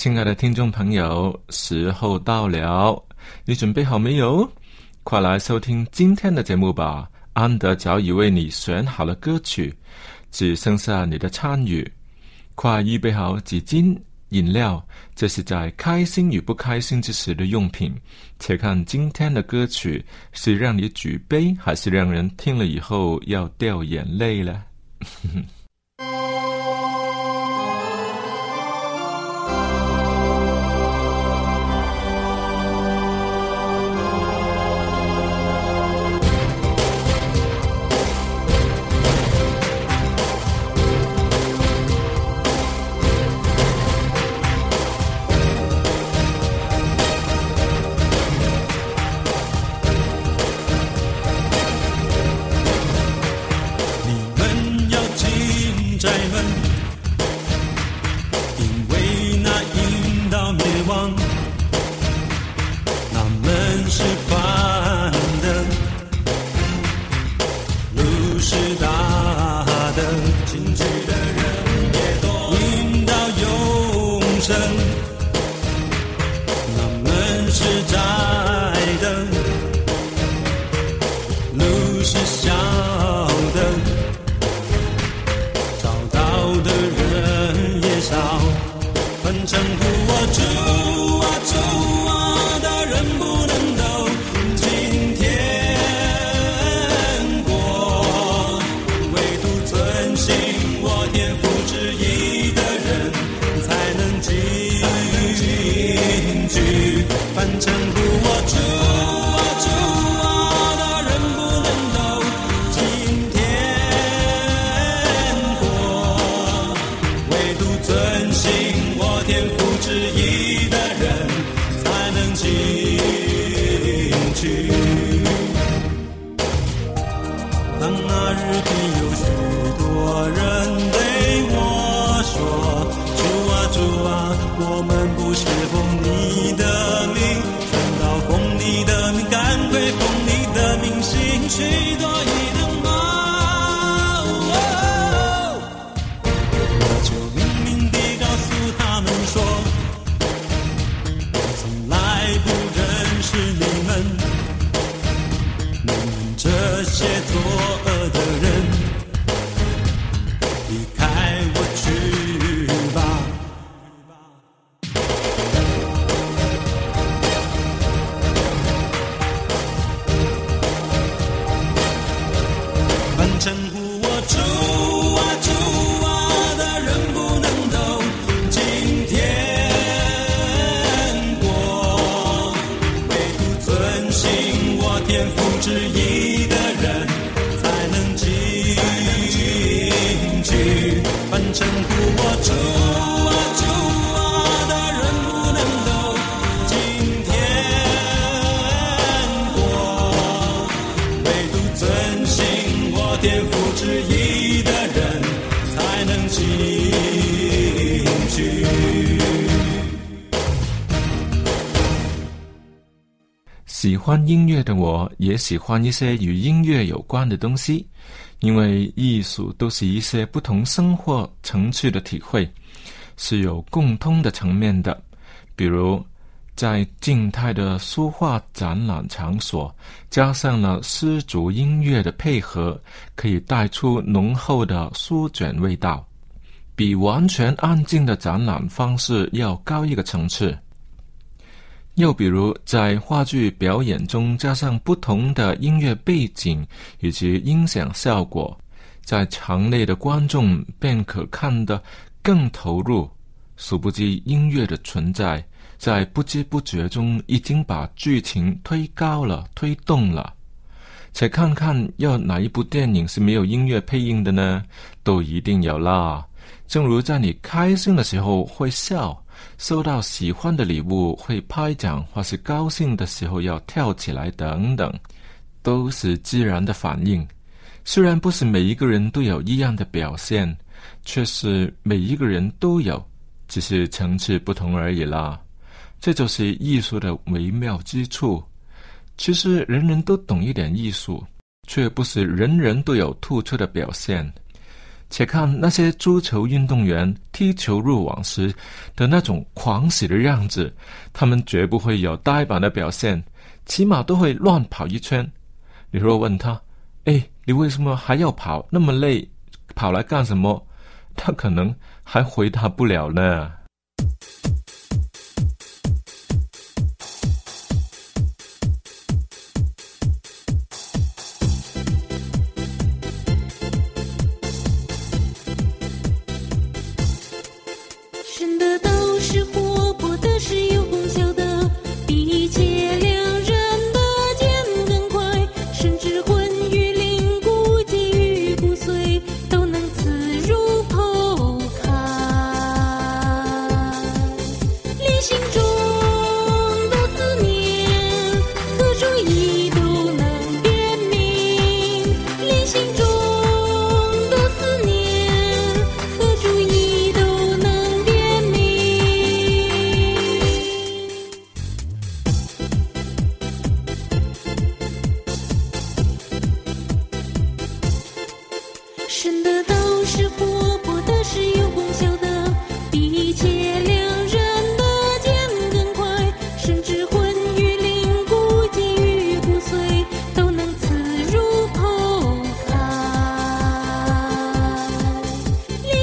亲爱的听众朋友，时候到了，你准备好没有？快来收听今天的节目吧！安德早已为你选好了歌曲，只剩下你的参与。快预备好纸巾、饮料，这是在开心与不开心之时的用品。且看今天的歌曲是让你举杯，还是让人听了以后要掉眼泪了？欢音乐的我，也喜欢一些与音乐有关的东西，因为艺术都是一些不同生活层次的体会，是有共通的层面的。比如，在静态的书画展览场所，加上了丝竹音乐的配合，可以带出浓厚的书卷味道，比完全安静的展览方式要高一个层次。又比如，在话剧表演中加上不同的音乐背景以及音响效果，在场内的观众便可看得更投入。殊不知，音乐的存在在不知不觉中已经把剧情推高了、推动了。且看看，要哪一部电影是没有音乐配音的呢？都一定有啦。正如在你开心的时候会笑。收到喜欢的礼物会拍掌，或是高兴的时候要跳起来，等等，都是自然的反应。虽然不是每一个人都有一样的表现，却是每一个人都有，只是层次不同而已啦。这就是艺术的微妙之处。其实人人都懂一点艺术，却不是人人都有突出的表现。且看那些足球运动员踢球入网时的那种狂喜的样子，他们绝不会有呆板的表现，起码都会乱跑一圈。你若问他：“哎，你为什么还要跑？那么累，跑来干什么？”他可能还回答不了呢。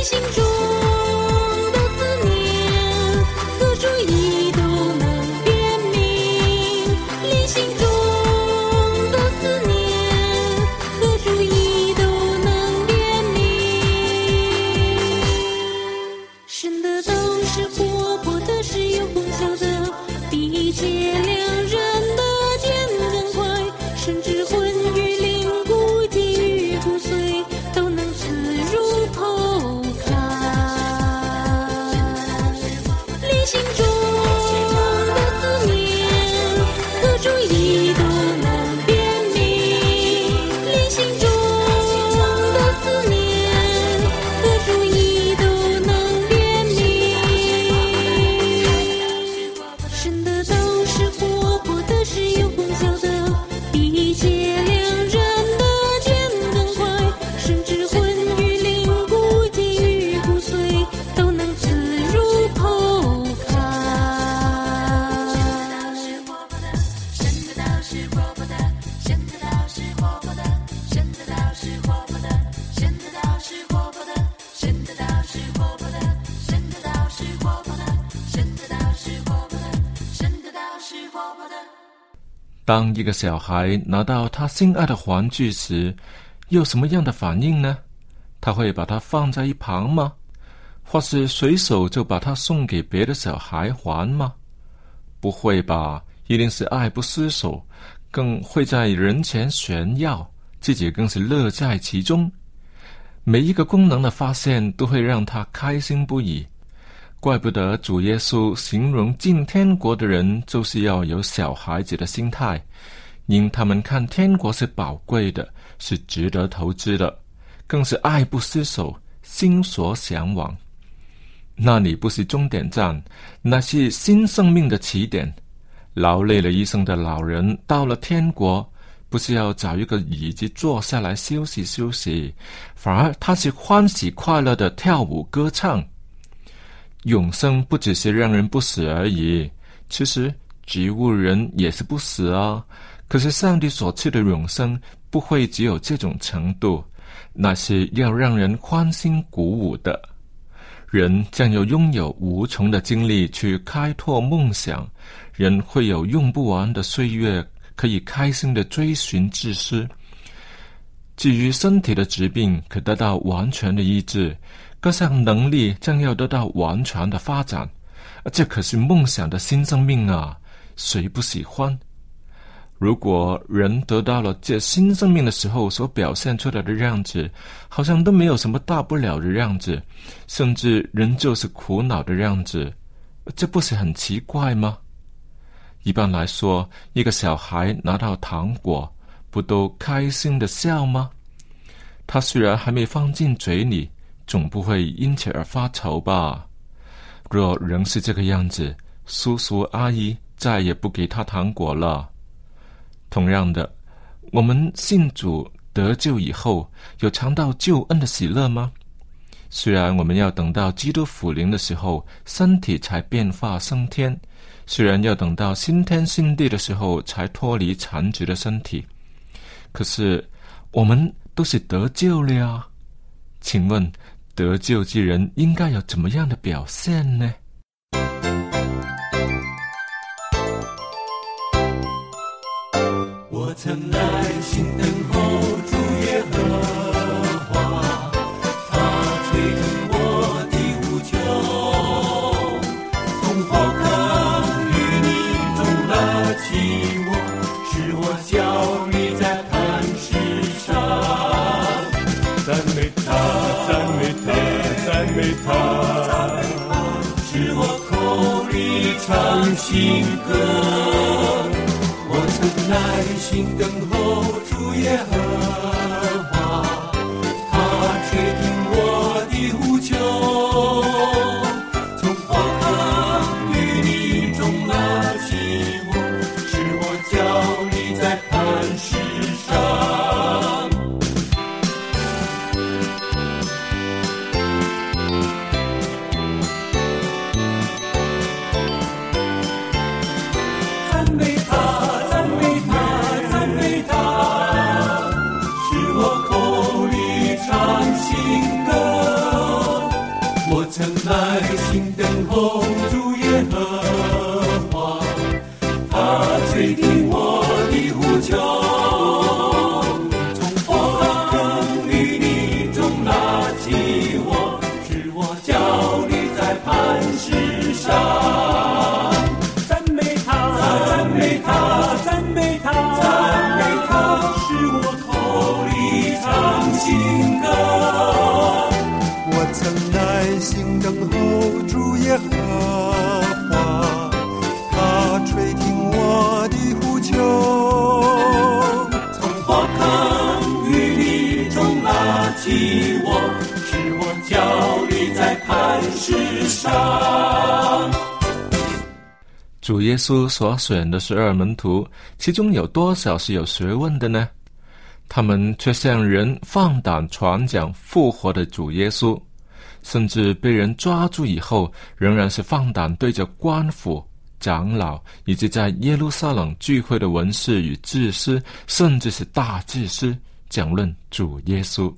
当一个小孩拿到他心爱的玩具时，有什么样的反应呢？他会把它放在一旁吗？或是随手就把它送给别的小孩玩吗？不会吧，一定是爱不释手，更会在人前炫耀，自己更是乐在其中。每一个功能的发现都会让他开心不已。怪不得主耶稣形容进天国的人，就是要有小孩子的心态，因他们看天国是宝贵的，是值得投资的，更是爱不释手，心所向往。那里不是终点站，那是新生命的起点。劳累了一生的老人到了天国，不是要找一个椅子坐下来休息休息，反而他是欢喜快乐的跳舞歌唱。永生不只是让人不死而已，其实植物人也是不死啊。可是上帝所赐的永生不会只有这种程度，那是要让人欢欣鼓舞的。人将要拥有无穷的精力去开拓梦想，人会有用不完的岁月可以开心的追寻自私。至于身体的疾病可得到完全的医治，各项能力将要得到完全的发展，这可是梦想的新生命啊！谁不喜欢？如果人得到了这新生命的时候所表现出来的样子，好像都没有什么大不了的样子，甚至仍旧是苦恼的样子，这不是很奇怪吗？一般来说，一个小孩拿到糖果，不都开心的笑吗？他虽然还没放进嘴里，总不会因此而发愁吧？若仍是这个样子，叔叔阿姨再也不给他糖果了。同样的，我们信主得救以后，有尝到救恩的喜乐吗？虽然我们要等到基督复临的时候，身体才变化升天；虽然要等到新天新地的时候，才脱离残疾的身体，可是我们都是得救了呀。请问，得救之人应该有怎么样的表现呢？曾耐心等候主耶和华，他垂听我的呼求，从火坑淤泥中拉起我，使我脚立在磐石上。赞美他，赞美他，赞美他，使我口里唱新歌。耐心等候主耶和情歌我曾耐心等候主耶和花它吹听我的呼求。从花坑雨里中拉起我使我焦虑在磐石上。主耶稣所选的十二门徒其中有多少是有学问的呢？他们却向人放胆传讲复活的主耶稣，甚至被人抓住以后，仍然是放胆对着官府、长老以及在耶路撒冷聚会的文士与祭司，甚至是大祭司讲论主耶稣。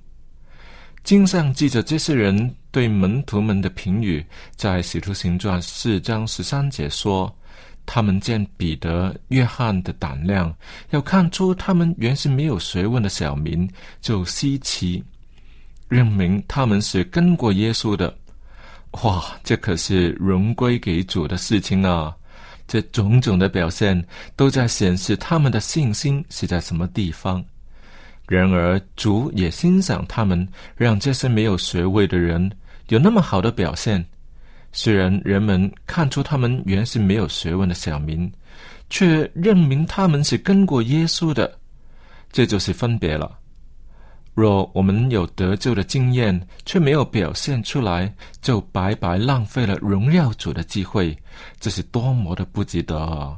经上记着这些人对门徒们的评语，在使徒行传四章十三节说。他们见彼得、约翰的胆量，要看出他们原是没有学问的小民，就稀奇，认明他们是跟过耶稣的。哇，这可是荣归给主的事情啊！这种种的表现，都在显示他们的信心是在什么地方。然而，主也欣赏他们，让这些没有学位的人有那么好的表现。虽然人们看出他们原是没有学问的小民，却认明他们是跟过耶稣的，这就是分别了。若我们有得救的经验，却没有表现出来，就白白浪费了荣耀主的机会，这是多么的不值得！啊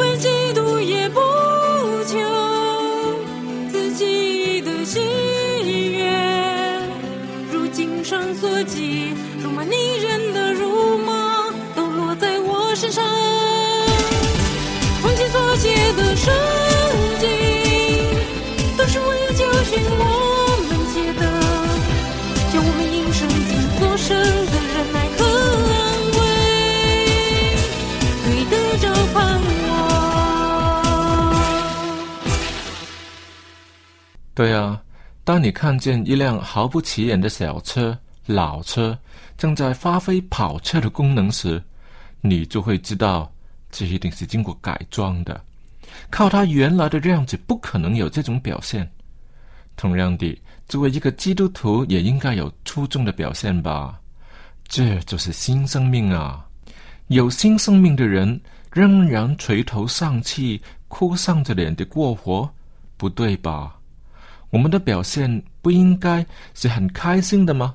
为嫉妒也不求自己的喜悦，如经上所记，辱骂你人的辱骂都落在我身上。从前所写的圣经，都是为教训我对啊，当你看见一辆毫不起眼的小车、老车正在发挥跑车的功能时，你就会知道这一定是经过改装的。靠它原来的样子，不可能有这种表现。同样的，作为一个基督徒，也应该有出众的表现吧。这就是新生命啊！有新生命的人仍然垂头丧气、哭丧着脸的过活，不对吧？我们的表现不应该是很开心的吗？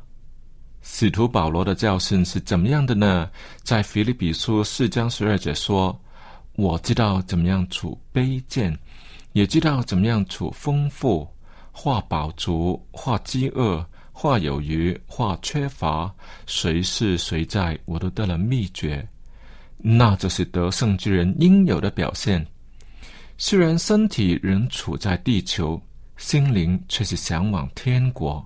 使徒保罗的教训是怎么样的呢？在腓利比书四章十二节说：“我知道怎么样处卑贱，也知道怎么样处丰富，或饱足，或饥饿，或有余，或缺乏，谁是谁在，我都得了秘诀。那就是得胜之人应有的表现。虽然身体仍处在地球。”心灵却是向往天国。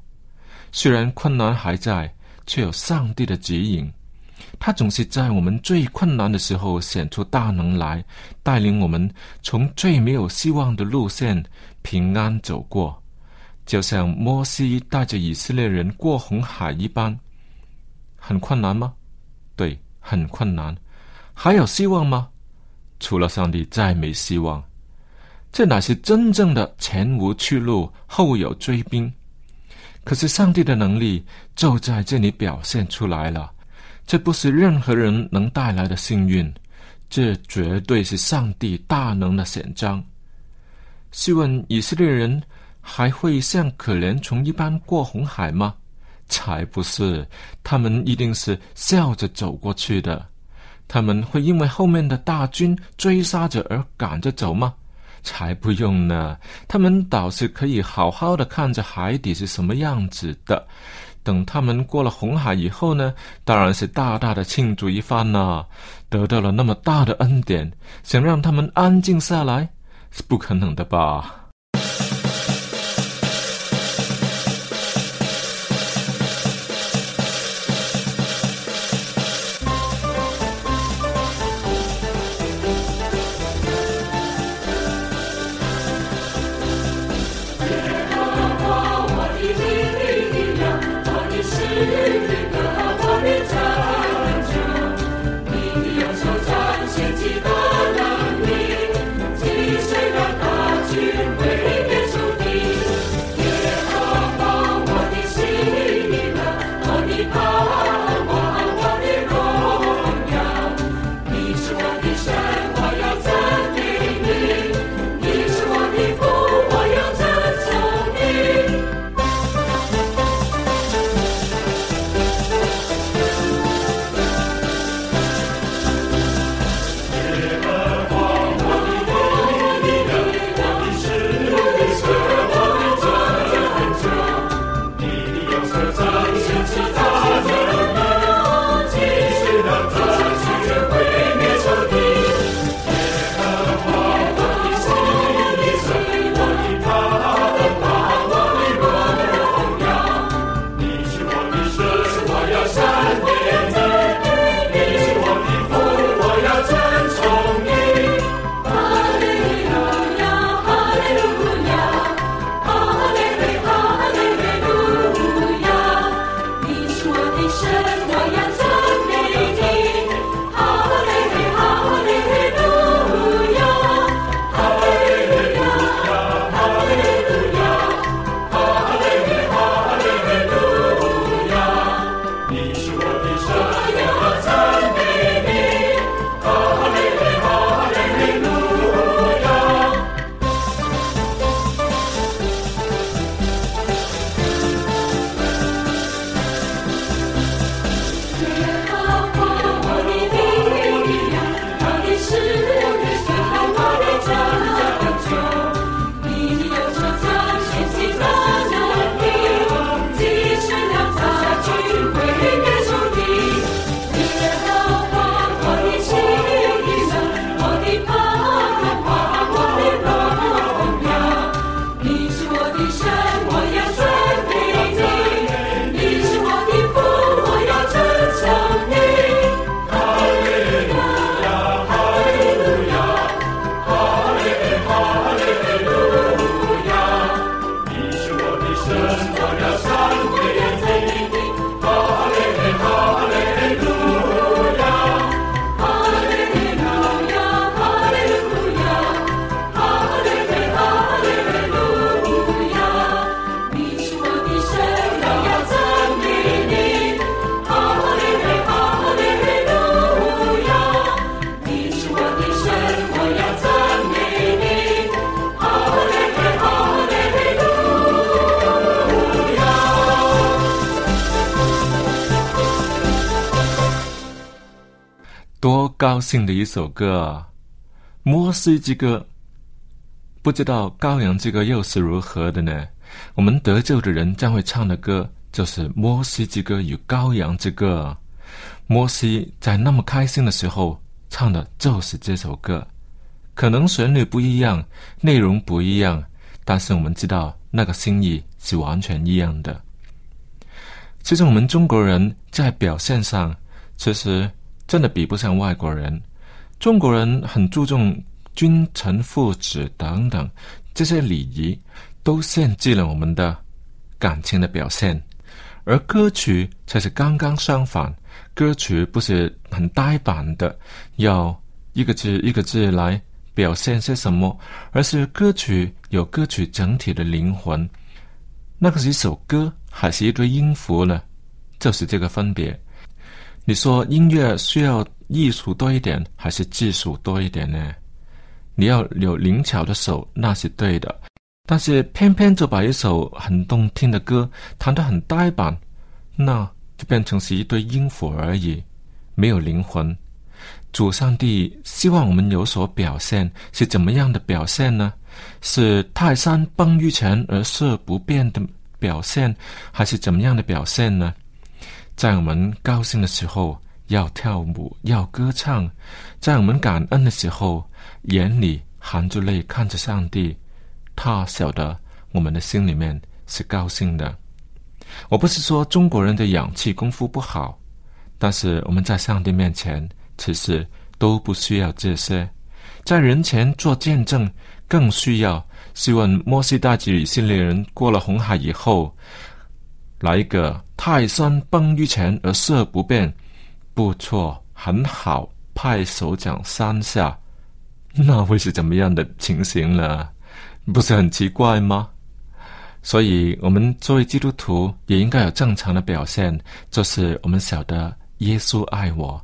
虽然困难还在，却有上帝的指引。他总是在我们最困难的时候显出大能来，带领我们从最没有希望的路线平安走过，就像摩西带着以色列人过红海一般。很困难吗？对，很困难。还有希望吗？除了上帝，再没希望。这乃是真正的前无去路，后有追兵。可是上帝的能力就在这里表现出来了。这不是任何人能带来的幸运，这绝对是上帝大能的显彰。试问以色列人还会像可怜虫一般过红海吗？才不是，他们一定是笑着走过去的。他们会因为后面的大军追杀着而赶着走吗？才不用呢，他们倒是可以好好的看着海底是什么样子的。等他们过了红海以后呢，当然是大大的庆祝一番呐。得到了那么大的恩典，想让他们安静下来，是不可能的吧？高兴的一首歌啊！摩西之歌，不知道羔羊之歌又是如何的呢？我们得救的人将会唱的歌，就是摩西之歌与羔羊之歌。摩西在那么开心的时候唱的就是这首歌，可能旋律不一样，内容不一样，但是我们知道那个心意是完全一样的。其实我们中国人在表现上，其实真的比不上外国人。中国人很注重君臣父子等等这些礼仪，都限制了我们的感情的表现。而歌曲才是刚刚相反，歌曲不是很呆板的，要一个字一个字来表现些什么，而是歌曲有歌曲整体的灵魂。那个是一首歌，还是一堆音符呢？就是这个分别。你说音乐需要艺术多一点，还是技术多一点呢？你要有灵巧的手，那是对的。但是偏偏就把一首很动听的歌弹得很呆板，那就变成是一堆音符而已，没有灵魂。主上帝希望我们有所表现，是怎么样的表现呢？是泰山崩于前而色不变的表现，还是怎么样的表现呢？在我们高兴的时候要跳舞要歌唱，在我们感恩的时候眼里含着泪看着上帝，他晓得我们的心里面是高兴的。我不是说中国人的氧气功夫不好，但是我们在上帝面前其实都不需要这些，在人前做见证。更需要希望摩西带着以色列人过了红海以后，来一个泰山崩于前而色不变，不错，很好，拍手掌三下，那会是怎么样的情形呢？不是很奇怪吗？所以，我们作为基督徒也应该有正常的表现，就是我们晓得耶稣爱我，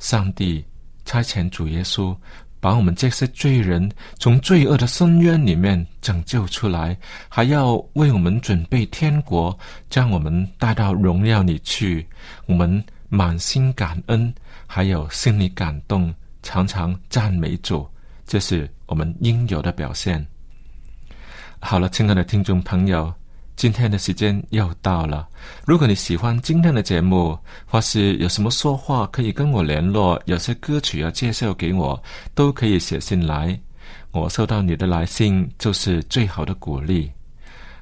上帝差遣主耶稣。把我们这些罪人从罪恶的深渊里面拯救出来，还要为我们准备天国，将我们带到荣耀里去。我们满心感恩，还有心里感动，常常赞美主，这是我们应有的表现。好了，亲爱的听众朋友。今天的时间又到了。如果你喜欢今天的节目，或是有什么说话可以跟我联络，有些歌曲要介绍给我，都可以写信来。我收到你的来信就是最好的鼓励。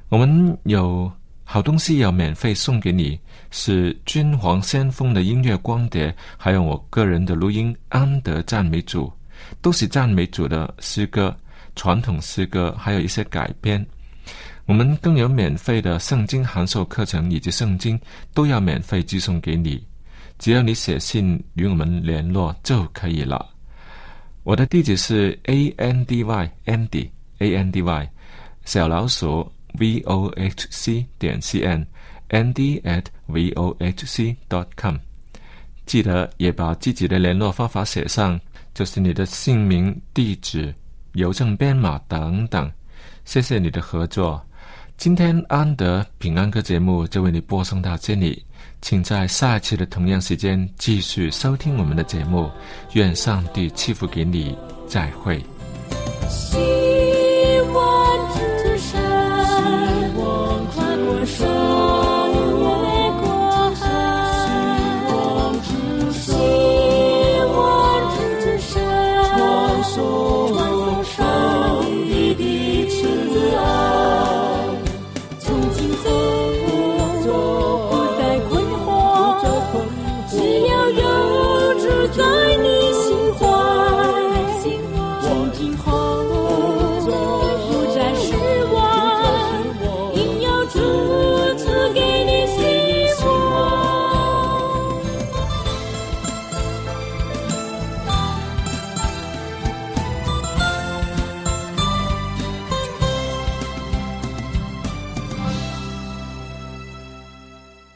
我们有好东西要免费送给你，是君皇先锋的音乐光碟，还有我个人的录音《安德赞美主》，都是赞美主的诗歌，传统诗歌，还有一些改编。我们更有免费的圣经函授课程，以及圣经都要免费寄送给你，只要你写信与我们联络就可以了。我的地址是 a n d y andy a n d y 小老鼠 v o h c 点 c n andy at v o h c dot com。记得也把自己的联络方法写上，就是你的姓名、地址、邮政编码等等。谢谢你的合作。今天安德平安歌节目就为你播送到这里，请在下一期的同样时间继续收听我们的节目。愿上帝赐福给你，再会。